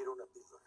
Quiero una píldora.